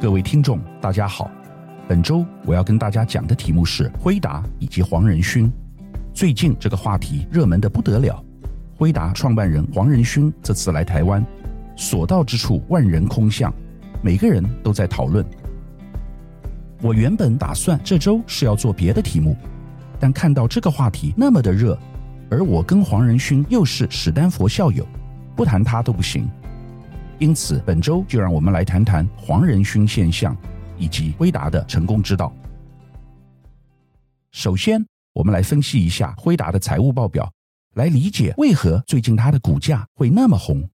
各位听众，大家好。本周我要跟大家讲的题目是辉达以及黄仁勋。最近这个话题热门的不得了。辉达创办人黄仁勋这次来台湾，所到之处万人空巷，每个人都在讨论。我原本打算这周是要做别的题目，但看到这个话题那么的热，而我跟黄仁勋又是史丹佛校友，不谈他都不行。因此，本周就让我们来谈谈黄仁勋现象以及辉达的成功之道。首先，我们来分析一下辉达的财务报表，来理解为何最近它的股价会那么红。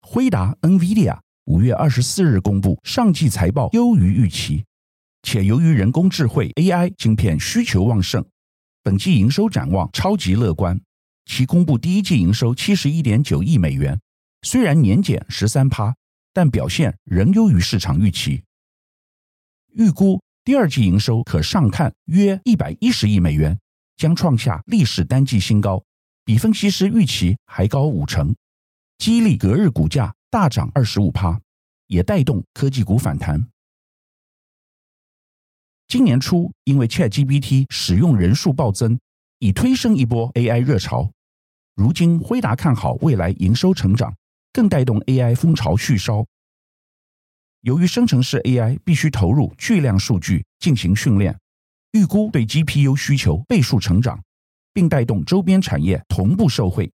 辉达 （NVIDIA） 五月二十四日公布上季财报优于预期，且由于人工智慧 AI 晶片需求旺盛，本季营收展望超级乐观。其公布第一季营收七十一点九亿美元。虽然年减十三趴，但表现仍优于市场预期。预估第二季营收可上看约一百一十亿美元，将创下历史单季新高，比分析师预期还高五成，激励隔日股价大涨二十五趴，也带动科技股反弹。今年初，因为 ChatGPT 使用人数暴增，已推升一波 AI 热潮。如今，辉达看好未来营收成长。更带动 AI 风潮续烧。由于生成式 AI 必须投入巨量数据进行训练，预估对 GPU 需求倍数成长，并带动周边产业同步受惠。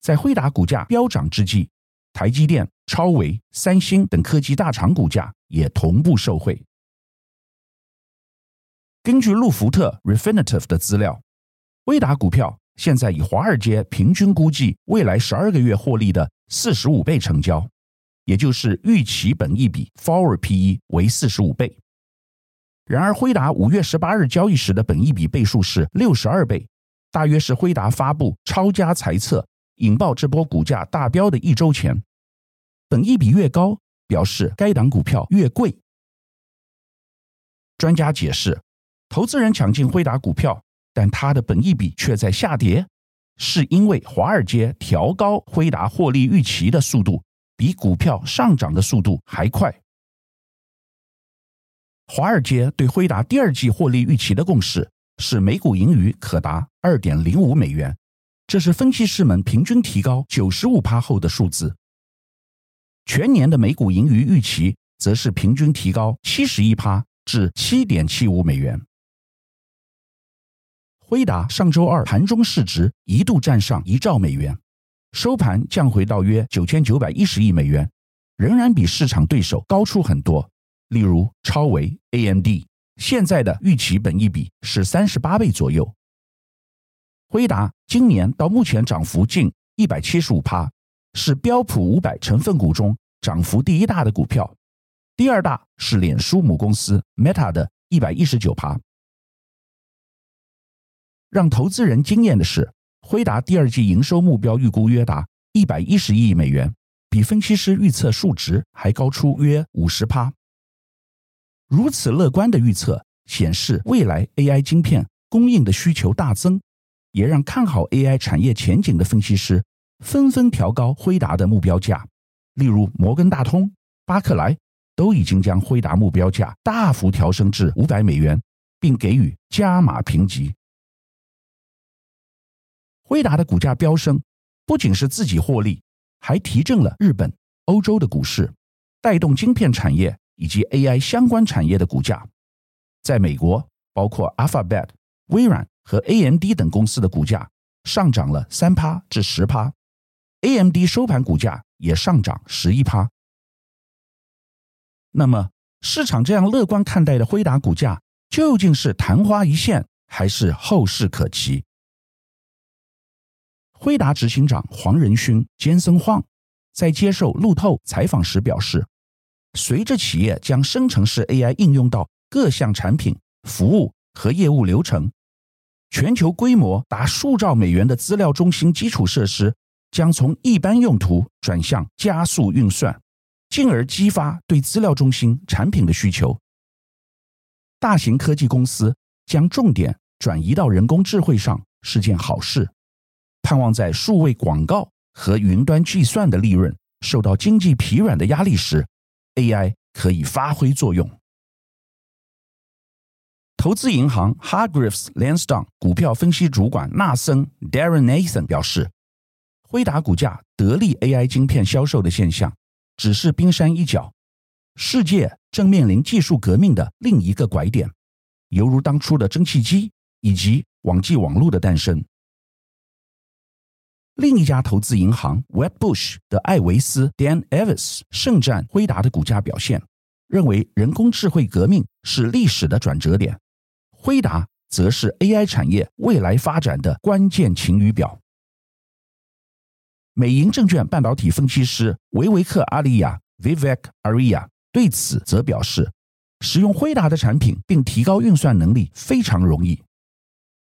在辉达股价飙涨之际，台积电、超微、三星等科技大厂股价也同步受惠。根据路孚特 Refinitiv 的资料，辉达股票。现在以华尔街平均估计未来十二个月获利的四十五倍成交，也就是预期本益比 （Forward PE） 为四十五倍。然而，辉达五月十八日交易时的本益比倍数是六十二倍，大约是辉达发布超加财测引爆这波股价大飙的一周前。本益比越高，表示该档股票越贵。专家解释，投资人抢进辉达股票。但它的本益比却在下跌，是因为华尔街调高辉达获利预期的速度比股票上涨的速度还快。华尔街对辉达第二季获利预期的共识是每股盈余可达二点零五美元，这是分析师们平均提高九十五趴后的数字。全年的每股盈余预期则是平均提高七十一趴至七点七五美元。辉达上周二盘中市值一度站上一兆美元，收盘降回到约九千九百一十亿美元，仍然比市场对手高出很多。例如超维、AMD 现在的预期本益比是三十八倍左右。辉达今年到目前涨幅近一百七十五趴，是标普五百成分股中涨幅第一大的股票，第二大是脸书母公司 Meta 的一百一十九趴。让投资人惊艳的是，辉达第二季营收目标预估约达一百一十亿美元，比分析师预测数值还高出约五十趴。如此乐观的预测显示，未来 AI 晶片供应的需求大增，也让看好 AI 产业前景的分析师纷纷调高辉达的目标价。例如，摩根大通、巴克莱都已经将辉达目标价大幅调升至五百美元，并给予加码评级。辉达的股价飙升，不仅是自己获利，还提振了日本、欧洲的股市，带动晶片产业以及 AI 相关产业的股价。在美国，包括 Alphabet、微软和 AMD 等公司的股价上涨了三趴至十趴，AMD 收盘股价也上涨十一趴。那么，市场这样乐观看待的辉达股价，究竟是昙花一现，还是后市可期？辉达执行长黄仁勋兼森晃在接受路透采访时表示，随着企业将生成式 AI 应用到各项产品、服务和业务流程，全球规模达数兆美元的资料中心基础设施将从一般用途转向加速运算，进而激发对资料中心产品的需求。大型科技公司将重点转移到人工智慧上是件好事。盼望在数位广告和云端计算的利润受到经济疲软的压力时，AI 可以发挥作用。投资银行 Hargreaves Lansdown 股票分析主管纳森 Darren Nathan 表示，辉达股价得利 AI 晶片销售的现象只是冰山一角，世界正面临技术革命的另一个拐点，犹如当初的蒸汽机以及网际网络的诞生。另一家投资银行 Wedbush 的艾维斯 Dan Evans 盛赞辉达的股价表现，认为人工智慧革命是历史的转折点。辉达则是 AI 产业未来发展的关键晴雨表。美银证券半导体分析师维维克阿利亚 （Vivek Arya） 对此则表示，使用辉达的产品并提高运算能力非常容易。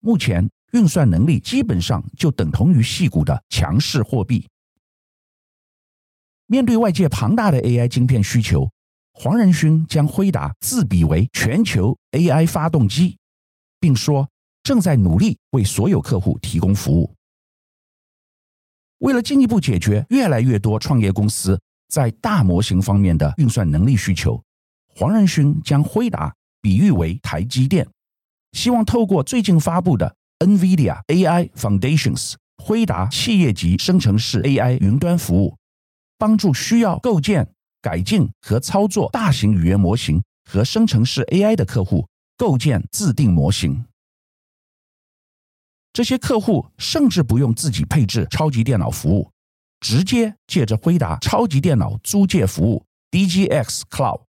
目前，运算能力基本上就等同于细股的强势货币。面对外界庞大的 AI 晶片需求，黄仁勋将辉达自比为全球 AI 发动机。并说正在努力为所有客户提供服务。为了进一步解决越来越多创业公司在大模型方面的运算能力需求，黄仁勋将辉达比喻为台积电，希望透过最近发布的 NVIDIA AI Foundations 辉达企业级生成式 AI 云端服务，帮助需要构建、改进和操作大型语言模型和生成式 AI 的客户。构建自定模型，这些客户甚至不用自己配置超级电脑服务，直接借着辉达超级电脑租借服务 DGX Cloud，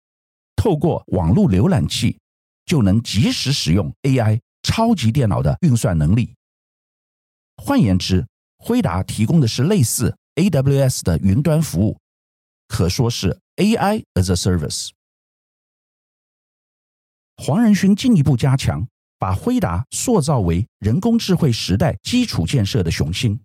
透过网络浏览器就能即时使用 AI 超级电脑的运算能力。换言之，辉达提供的是类似 AWS 的云端服务，可说是 AI as a Service。黄仁勋进一步加强，把辉达塑造为人工智慧时代基础建设的雄心。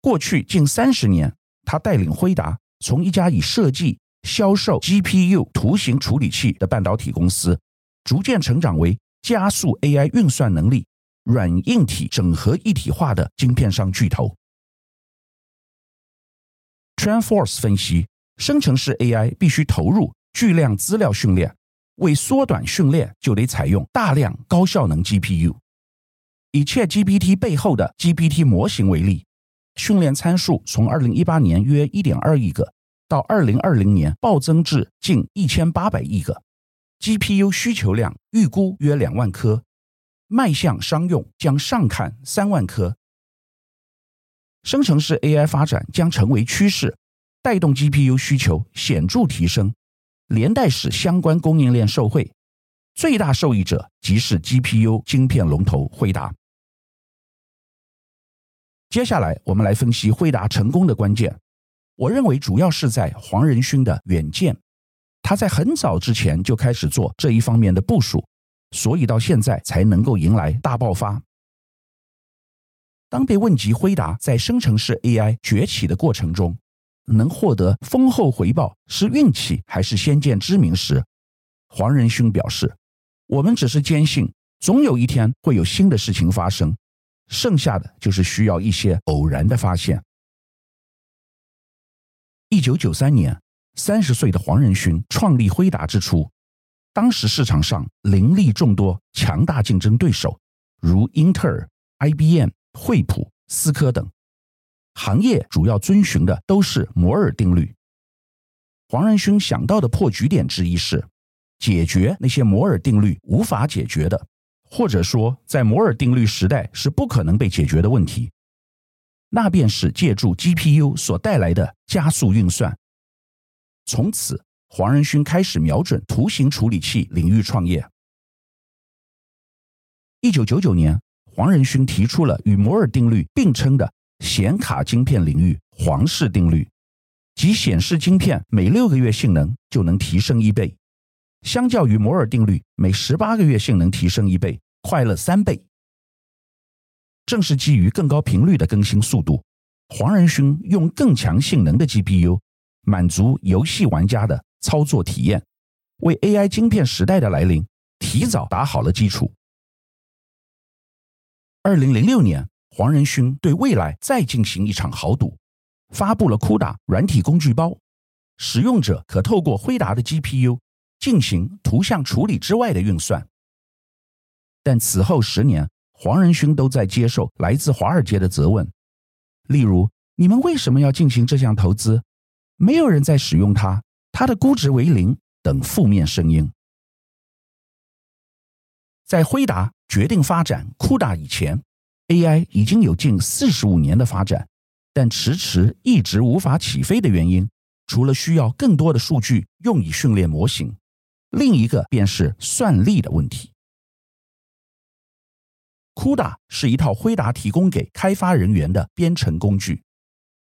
过去近三十年，他带领辉达从一家以设计、销售 GPU 图形处理器的半导体公司，逐渐成长为加速 AI 运算能力、软硬体整合一体化的晶片商巨头。TrendForce 分析，生成式 AI 必须投入巨量资料训练。为缩短训练，就得采用大量高效能 GPU。以 ChatGPT 背后的 GPT 模型为例，训练参数从2018年约1.2亿个，到2020年暴增至近1800亿个，GPU 需求量预估约两万颗，迈向商用将上看三万颗。生成式 AI 发展将成为趋势，带动 GPU 需求显著提升。连带使相关供应链受惠，最大受益者即是 GPU 晶片龙头辉达。接下来，我们来分析辉达成功的关键。我认为主要是在黄仁勋的远见，他在很早之前就开始做这一方面的部署，所以到现在才能够迎来大爆发。当被问及辉达在生成式 AI 崛起的过程中，能获得丰厚回报是运气还是先见之明时，黄仁勋表示：“我们只是坚信，总有一天会有新的事情发生，剩下的就是需要一些偶然的发现。”一九九三年，三十岁的黄仁勋创立辉达之初，当时市场上林立众多强大竞争对手，如英特尔、IBM、惠普、思科等。行业主要遵循的都是摩尔定律。黄仁勋想到的破局点之一是，解决那些摩尔定律无法解决的，或者说在摩尔定律时代是不可能被解决的问题。那便是借助 GPU 所带来的加速运算。从此，黄仁勋开始瞄准图形处理器领域创业。一九九九年，黄仁勋提出了与摩尔定律并称的。显卡晶片领域黄氏定律，即显示晶片每六个月性能就能提升一倍，相较于摩尔定律每十八个月性能提升一倍，快了三倍。正是基于更高频率的更新速度，黄仁勋用更强性能的 GPU 满足游戏玩家的操作体验，为 AI 晶片时代的来临提早打好了基础。二零零六年。黄仁勋对未来再进行一场豪赌，发布了 CUDA 软体工具包，使用者可透过辉达的 GPU 进行图像处理之外的运算。但此后十年，黄仁勋都在接受来自华尔街的责问，例如：“你们为什么要进行这项投资？没有人在使用它，它的估值为零。”等负面声音。在辉达决定发展 CUDA 以前，AI 已经有近四十五年的发展，但迟迟一直无法起飞的原因，除了需要更多的数据用以训练模型，另一个便是算力的问题。CUDA 是一套辉达提供给开发人员的编程工具，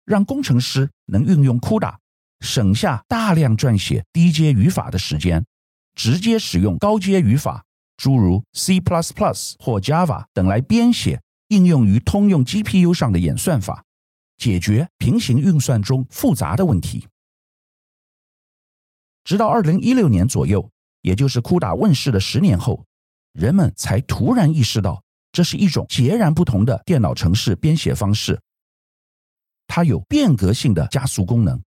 让工程师能运用 CUDA，省下大量撰写低阶语法的时间，直接使用高阶语法。诸如 C++ 或 Java 等来编写应用于通用 GPU 上的演算法，解决平行运算中复杂的问题。直到二零一六年左右，也就是 CUDA 问世的十年后，人们才突然意识到这是一种截然不同的电脑程式编写方式。它有变革性的加速功能，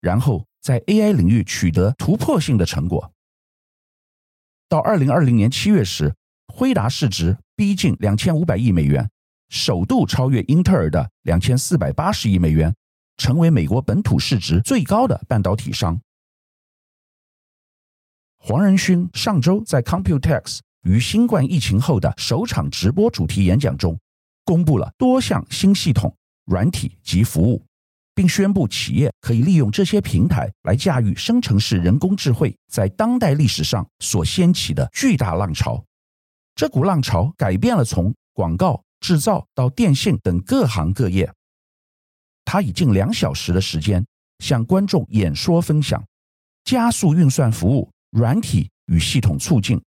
然后在 AI 领域取得突破性的成果。到二零二零年七月时，辉达市值逼近两千五百亿美元，首度超越英特尔的两千四百八十亿美元，成为美国本土市值最高的半导体商。黄仁勋上周在 Computex 于新冠疫情后的首场直播主题演讲中，公布了多项新系统、软体及服务。并宣布，企业可以利用这些平台来驾驭生成式人工智慧在当代历史上所掀起的巨大浪潮。这股浪潮改变了从广告、制造到电信等各行各业。他以近两小时的时间向观众演说分享，加速运算服务、软体与系统促进，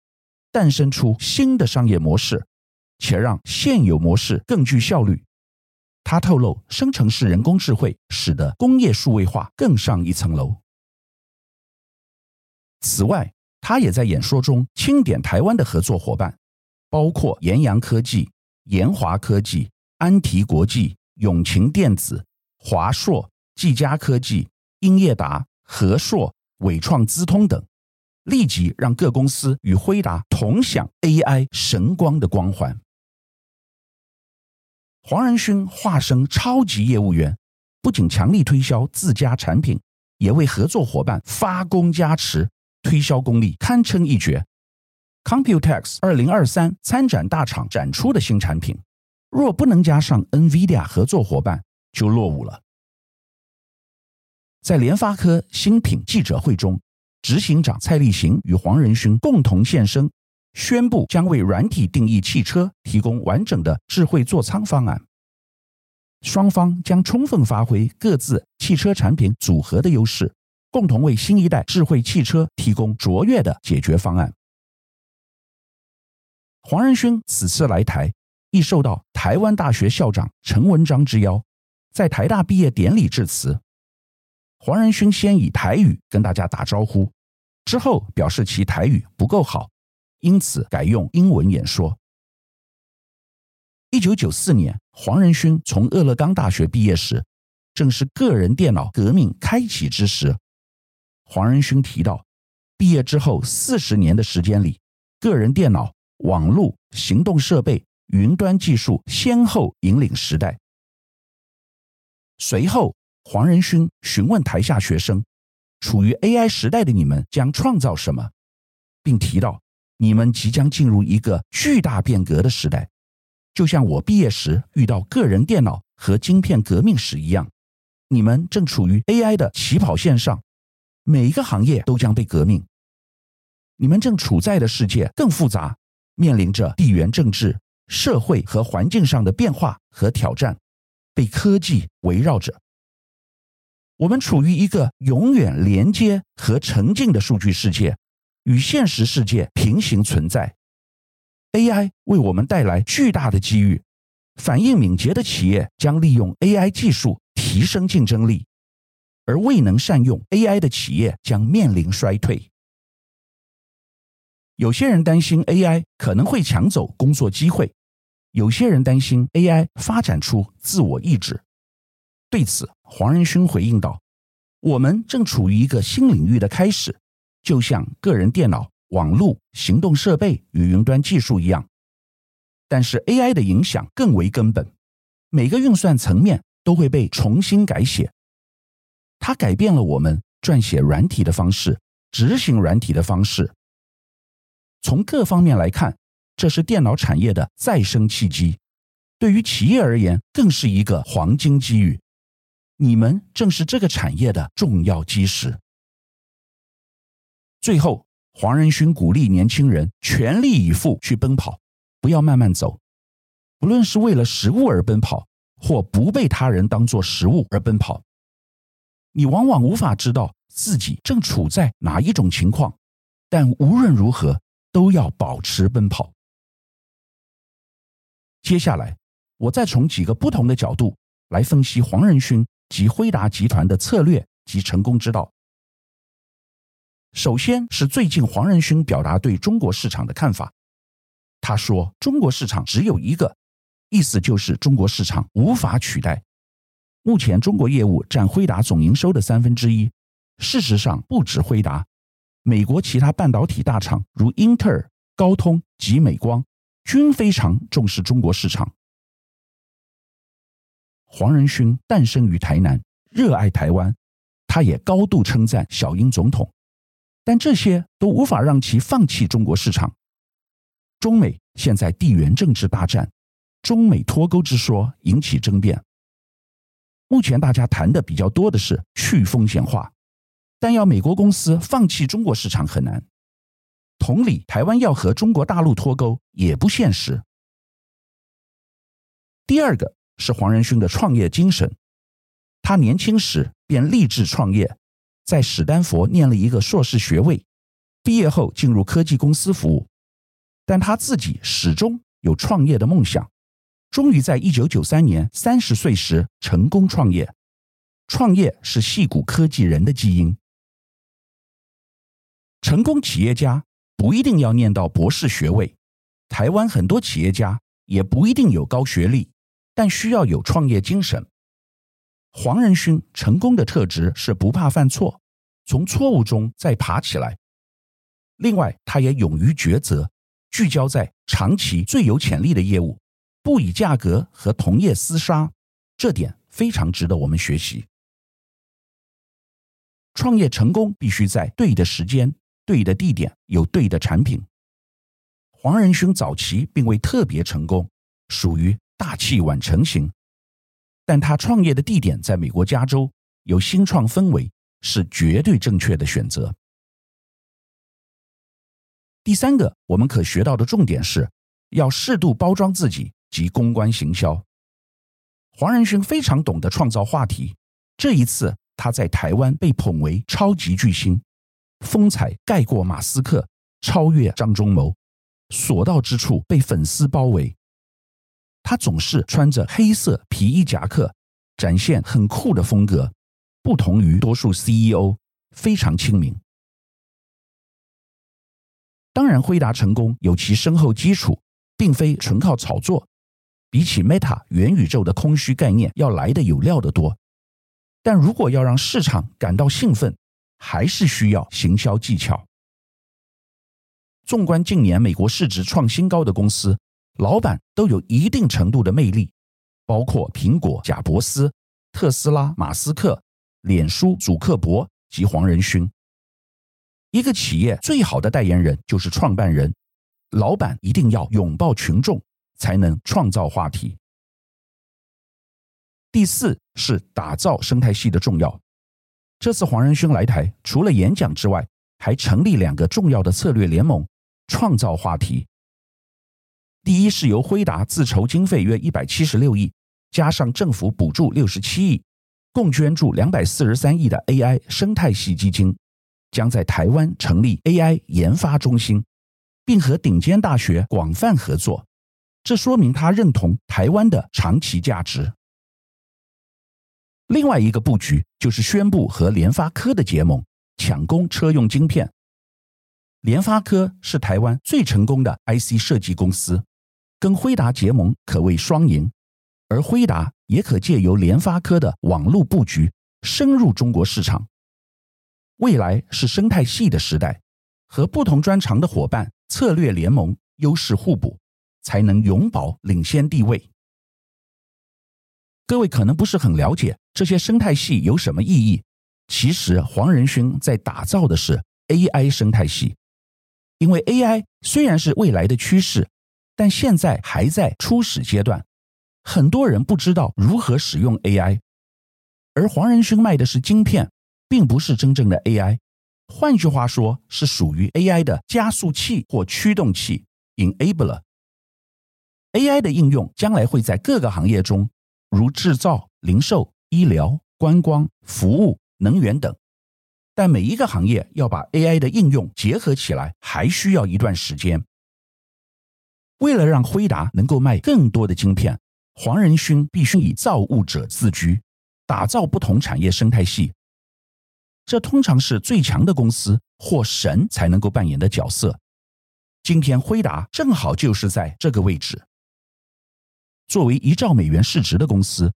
诞生出新的商业模式，且让现有模式更具效率。他透露，生成式人工智慧使得工业数位化更上一层楼。此外，他也在演说中钦点台湾的合作伙伴，包括研扬科技、研华科技、安提国际、永勤电子、华硕、技嘉科技、英业达、和硕、纬创资通等，立即让各公司与辉达同享 AI 神光的光环。黄仁勋化身超级业务员，不仅强力推销自家产品，也为合作伙伴发功加持，推销功力堪称一绝。Computex 二零二三参展大厂展出的新产品，若不能加上 NVIDIA 合作伙伴，就落伍了。在联发科新品记者会中，执行长蔡立行与黄仁勋共同现身。宣布将为软体定义汽车提供完整的智慧座舱方案。双方将充分发挥各自汽车产品组合的优势，共同为新一代智慧汽车提供卓越的解决方案。黄仁勋此次来台，亦受到台湾大学校长陈文章之邀，在台大毕业典礼致辞。黄仁勋先以台语跟大家打招呼，之后表示其台语不够好。因此改用英文演说。一九九四年，黄仁勋从俄勒冈大学毕业时，正是个人电脑革命开启之时。黄仁勋提到，毕业之后四十年的时间里，个人电脑、网络、行动设备、云端技术先后引领时代。随后，黄仁勋询问台下学生：“处于 AI 时代的你们将创造什么？”并提到。你们即将进入一个巨大变革的时代，就像我毕业时遇到个人电脑和晶片革命时一样。你们正处于 AI 的起跑线上，每一个行业都将被革命。你们正处在的世界更复杂，面临着地缘政治、社会和环境上的变化和挑战，被科技围绕着。我们处于一个永远连接和沉浸的数据世界。与现实世界平行存在，AI 为我们带来巨大的机遇。反应敏捷的企业将利用 AI 技术提升竞争力，而未能善用 AI 的企业将面临衰退。有些人担心 AI 可能会抢走工作机会，有些人担心 AI 发展出自我意志。对此，黄仁勋回应道：“我们正处于一个新领域的开始，就像个人电脑、网络、行动设备与云端技术一样。但是 AI 的影响更为根本，每个运算层面都会被重新改写。它改变了我们撰写软体的方式，执行软体的方式。从各方面来看，这是电脑产业的再生契机。对于企业而言，更是一个黄金机遇。你们正是这个产业的重要基石。最后，黄仁勋鼓励年轻人全力以赴去奔跑。不要慢慢走，不论是为了食物而奔跑，或不被他人当作食物而奔跑，你往往无法知道自己正处在哪一种情况。但无论如何，都要保持奔跑。接下来，我再从几个不同的角度来分析黄仁勋及辉达集团的策略及成功之道。首先是最近黄仁勋表达对中国市场的看法。他说：“中国市场只有一个，意思就是中国市场无法取代。目前中国业务占辉达总营收的三分之一。事实上，不止辉达，美国其他半导体大厂如英特尔、高通及美光均非常重视中国市场。”黄仁勋诞生于台南，热爱台湾，他也高度称赞小英总统，但这些都无法让其放弃中国市场。中美现在地缘政治大战，中美脱钩之说引起争辩。目前大家谈的比较多的是去风险化，但要美国公司放弃中国市场很难。同理，台湾要和中国大陆脱钩也不现实。第二个是黄仁勋的创业精神，他年轻时便立志创业，在史丹佛念了一个硕士学位，毕业后进入科技公司服务。但他自己始终有创业的梦想，终于在一九九三年三十岁时成功创业。创业是戏谷科技人的基因。成功企业家不一定要念到博士学位，台湾很多企业家也不一定有高学历，但需要有创业精神。黄仁勋成功的特质是不怕犯错，从错误中再爬起来。另外，他也勇于抉择。聚焦在长期最有潜力的业务，不以价格和同业厮杀，这点非常值得我们学习。创业成功必须在对的时间、对的地点、有对的产品。黄仁勋早期并未特别成功，属于大器晚成型，但他创业的地点在美国加州，有新创氛围，是绝对正确的选择。第三个，我们可学到的重点是，要适度包装自己及公关行销。黄仁勋非常懂得创造话题。这一次，他在台湾被捧为超级巨星，风采盖过马斯克，超越张忠谋，所到之处被粉丝包围。他总是穿着黑色皮衣夹克，展现很酷的风格，不同于多数 CEO，非常亲民。当然，辉达成功有其深厚基础，并非纯靠炒作。比起 Meta 元宇宙的空虚概念，要来得有料得多。但如果要让市场感到兴奋，还是需要行销技巧。纵观近年美国市值创新高的公司，老板都有一定程度的魅力，包括苹果贾伯斯、特斯拉马斯克、脸书祖克伯及黄仁勋。一个企业最好的代言人就是创办人，老板一定要拥抱群众，才能创造话题。第四是打造生态系的重要。这次黄仁勋来台，除了演讲之外，还成立两个重要的策略联盟，创造话题。第一是由辉达自筹经费约一百七十六亿，加上政府补助六十七亿，共捐助两百四十三亿的 AI 生态系基金。将在台湾成立 AI 研发中心，并和顶尖大学广泛合作。这说明他认同台湾的长期价值。另外一个布局就是宣布和联发科的结盟，抢攻车用晶片。联发科是台湾最成功的 IC 设计公司，跟辉达结盟可谓双赢，而辉达也可借由联发科的网络布局，深入中国市场。未来是生态系的时代，和不同专长的伙伴策略联盟，优势互补，才能永保领先地位。各位可能不是很了解这些生态系有什么意义。其实黄仁勋在打造的是 AI 生态系，因为 AI 虽然是未来的趋势，但现在还在初始阶段，很多人不知道如何使用 AI。而黄仁勋卖的是晶片，并不是真正的 AI。换句话说，是属于 AI 的加速器或驱动器 （enabler）。AI 的应用将来会在各个行业中。如制造、零售、医疗、观光、服务、能源等，但每一个行业要把 AI 的应用结合起来，还需要一段时间。为了让辉达能够卖更多的晶片，黄仁勋必须以造物者自居，打造不同产业生态系。这通常是最强的公司或神才能够扮演的角色。今天辉达正好就是在这个位置。作为一兆美元市值的公司，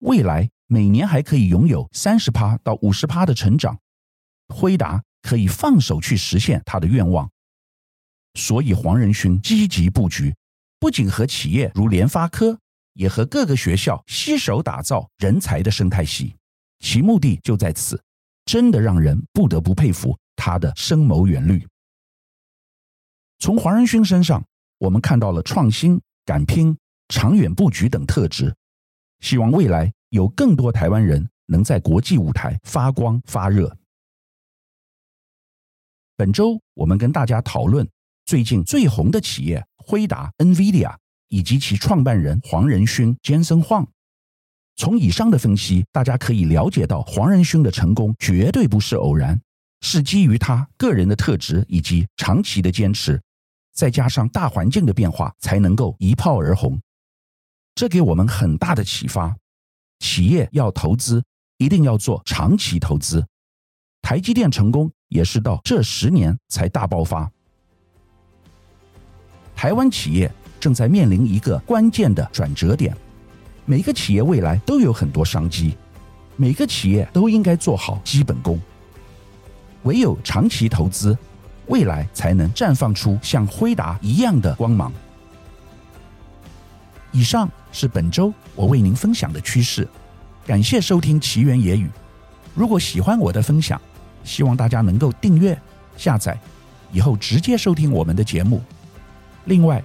未来每年还可以拥有三十趴到五十趴的成长，辉达可以放手去实现他的愿望。所以黄仁勋积极布局，不仅和企业如联发科，也和各个学校携手打造人才的生态系，其目的就在此，真的让人不得不佩服他的深谋远虑。从黄仁勋身上，我们看到了创新、敢拼。长远布局等特质，希望未来有更多台湾人能在国际舞台发光发热。本周我们跟大家讨论最近最红的企业辉达 （NVIDIA） 以及其创办人黄仁勋 （Jensen Huang）。从以上的分析，大家可以了解到黄仁勋的成功绝对不是偶然，是基于他个人的特质以及长期的坚持，再加上大环境的变化，才能够一炮而红。这给我们很大的启发：企业要投资，一定要做长期投资。台积电成功也是到这十年才大爆发。台湾企业正在面临一个关键的转折点，每个企业未来都有很多商机，每个企业都应该做好基本功。唯有长期投资，未来才能绽放出像辉达一样的光芒。以上是本周我为您分享的趋势，感谢收听奇缘野语。如果喜欢我的分享，希望大家能够订阅、下载，以后直接收听我们的节目。另外，